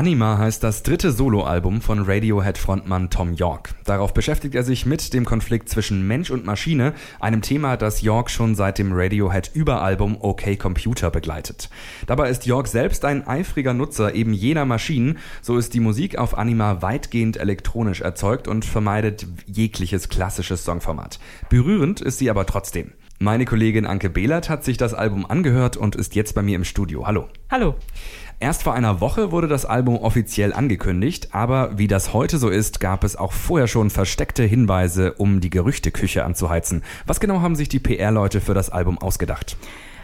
Anima heißt das dritte Soloalbum von Radiohead-Frontmann Tom York. Darauf beschäftigt er sich mit dem Konflikt zwischen Mensch und Maschine, einem Thema, das York schon seit dem Radiohead-Überalbum OK Computer begleitet. Dabei ist York selbst ein eifriger Nutzer eben jener Maschinen, so ist die Musik auf Anima weitgehend elektronisch erzeugt und vermeidet jegliches klassisches Songformat. Berührend ist sie aber trotzdem. Meine Kollegin Anke Behlert hat sich das Album angehört und ist jetzt bei mir im Studio. Hallo. Hallo. Erst vor einer Woche wurde das Album offiziell angekündigt, aber wie das heute so ist, gab es auch vorher schon versteckte Hinweise, um die Gerüchteküche anzuheizen. Was genau haben sich die PR-Leute für das Album ausgedacht?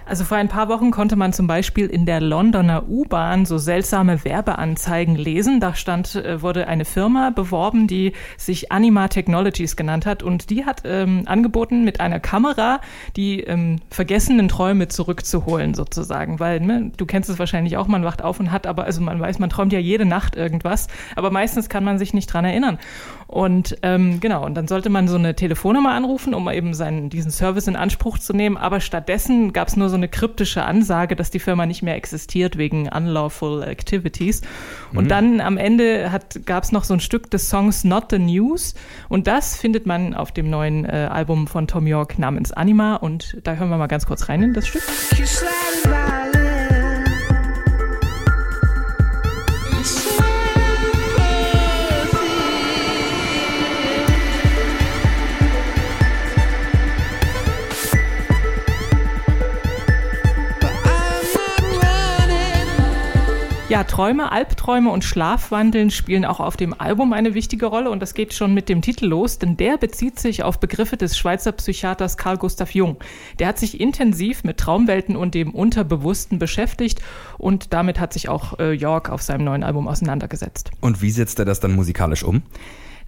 Also vor ein paar Wochen konnte man zum Beispiel in der Londoner U-Bahn so seltsame Werbeanzeigen lesen. Da stand, äh, wurde eine Firma beworben, die sich Anima Technologies genannt hat und die hat ähm, angeboten, mit einer Kamera die ähm, vergessenen Träume zurückzuholen sozusagen, weil ne, du kennst es wahrscheinlich auch, man wacht auf und hat aber, also man weiß, man träumt ja jede Nacht irgendwas, aber meistens kann man sich nicht dran erinnern. Und ähm, genau, und dann sollte man so eine Telefonnummer anrufen, um eben seinen, diesen Service in Anspruch zu nehmen, aber stattdessen gab es nur so so eine kryptische Ansage, dass die Firma nicht mehr existiert wegen unlawful activities. Und mhm. dann am Ende gab es noch so ein Stück des Songs Not the News. Und das findet man auf dem neuen äh, Album von Tom York namens Anima. Und da hören wir mal ganz kurz rein in das Stück. Ja, Träume, Albträume und Schlafwandeln spielen auch auf dem Album eine wichtige Rolle und das geht schon mit dem Titel los, denn der bezieht sich auf Begriffe des Schweizer Psychiaters Carl Gustav Jung. Der hat sich intensiv mit Traumwelten und dem Unterbewussten beschäftigt und damit hat sich auch äh, York auf seinem neuen Album auseinandergesetzt. Und wie setzt er das dann musikalisch um?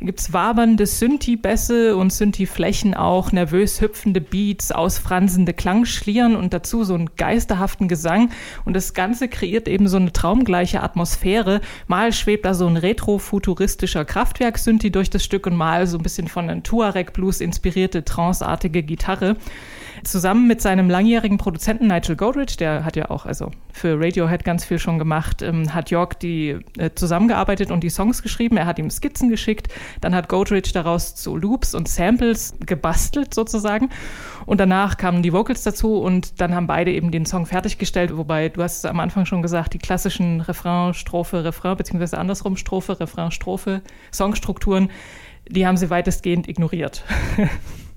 Da gibt's wabernde Synthi-Bässe und Synthi-Flächen auch, nervös hüpfende Beats, ausfransende Klangschlieren und dazu so einen geisterhaften Gesang. Und das Ganze kreiert eben so eine traumgleiche Atmosphäre. Mal schwebt da so ein retro-futuristischer Kraftwerk-Synthi durch das Stück und mal so ein bisschen von einem Tuareg-Blues inspirierte tranceartige Gitarre. Zusammen mit seinem langjährigen Produzenten Nigel Godrich, der hat ja auch also für Radiohead ganz viel schon gemacht, ähm, hat York die äh, zusammengearbeitet und die Songs geschrieben. Er hat ihm Skizzen geschickt. Dann hat Godrich daraus so Loops und Samples gebastelt sozusagen. Und danach kamen die Vocals dazu und dann haben beide eben den Song fertiggestellt. Wobei du hast es am Anfang schon gesagt, die klassischen Refrain, Strophe, Refrain beziehungsweise andersrum Strophe, Refrain, Strophe, Songstrukturen, die haben sie weitestgehend ignoriert.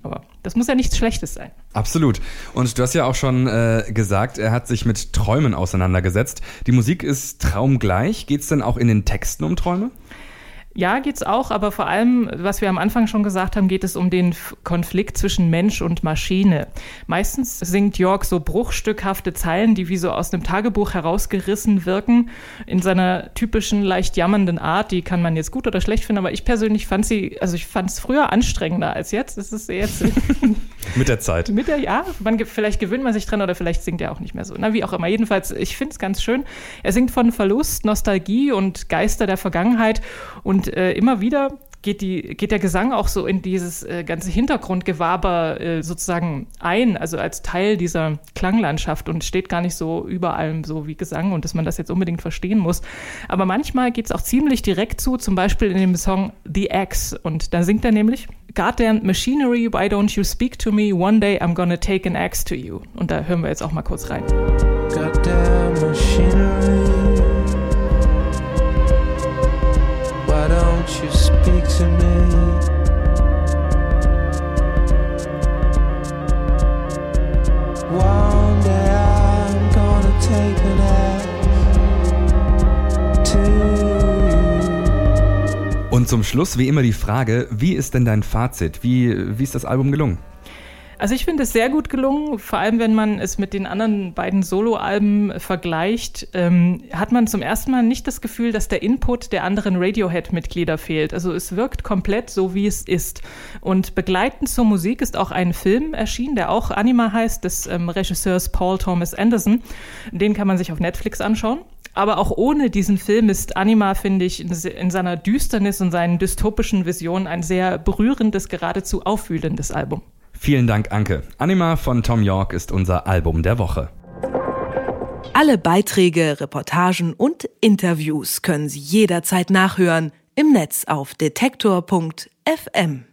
Aber das muss ja nichts Schlechtes sein. Absolut. Und du hast ja auch schon äh, gesagt, er hat sich mit Träumen auseinandergesetzt. Die Musik ist traumgleich. Geht es denn auch in den Texten um Träume? Ja, geht's auch, aber vor allem, was wir am Anfang schon gesagt haben, geht es um den Konflikt zwischen Mensch und Maschine. Meistens singt York so bruchstückhafte Zeilen, die wie so aus einem Tagebuch herausgerissen wirken, in seiner typischen, leicht jammernden Art. Die kann man jetzt gut oder schlecht finden, aber ich persönlich fand sie, also ich fand es früher anstrengender als jetzt. Es ist jetzt mit der Zeit. Mit der, ja, man, vielleicht gewöhnt man sich dran oder vielleicht singt er auch nicht mehr so. Na, wie auch immer. Jedenfalls, ich finde es ganz schön. Er singt von Verlust, Nostalgie und Geister der Vergangenheit und äh, immer wieder geht, die, geht der Gesang auch so in dieses äh, ganze Hintergrundgewaber äh, sozusagen ein, also als Teil dieser Klanglandschaft und steht gar nicht so über allem so wie Gesang und dass man das jetzt unbedingt verstehen muss. Aber manchmal geht es auch ziemlich direkt zu, zum Beispiel in dem Song The Axe. Und da singt er nämlich Goddamn Machinery, why don't you speak to me? One day I'm gonna take an axe to you. Und da hören wir jetzt auch mal kurz rein. Goddamn Machinery. won't you speak to me? Und zum Schluss wie immer die Frage, wie ist denn dein Fazit? Wie, wie ist das Album gelungen? Also ich finde es sehr gut gelungen, vor allem wenn man es mit den anderen beiden Soloalben vergleicht, ähm, hat man zum ersten Mal nicht das Gefühl, dass der Input der anderen Radiohead-Mitglieder fehlt. Also es wirkt komplett so, wie es ist. Und begleitend zur Musik ist auch ein Film erschienen, der auch Anima heißt, des ähm, Regisseurs Paul Thomas Anderson. Den kann man sich auf Netflix anschauen. Aber auch ohne diesen Film ist Anima, finde ich, in, seiner Düsternis und seinen dystopischen Visionen ein sehr berührendes, geradezu aufwühlendes Album. Vielen Dank, Anke. Anima von Tom York ist unser Album der Woche. Alle Beiträge, Reportagen und Interviews können Sie jederzeit nachhören im Netz auf detektor.fm.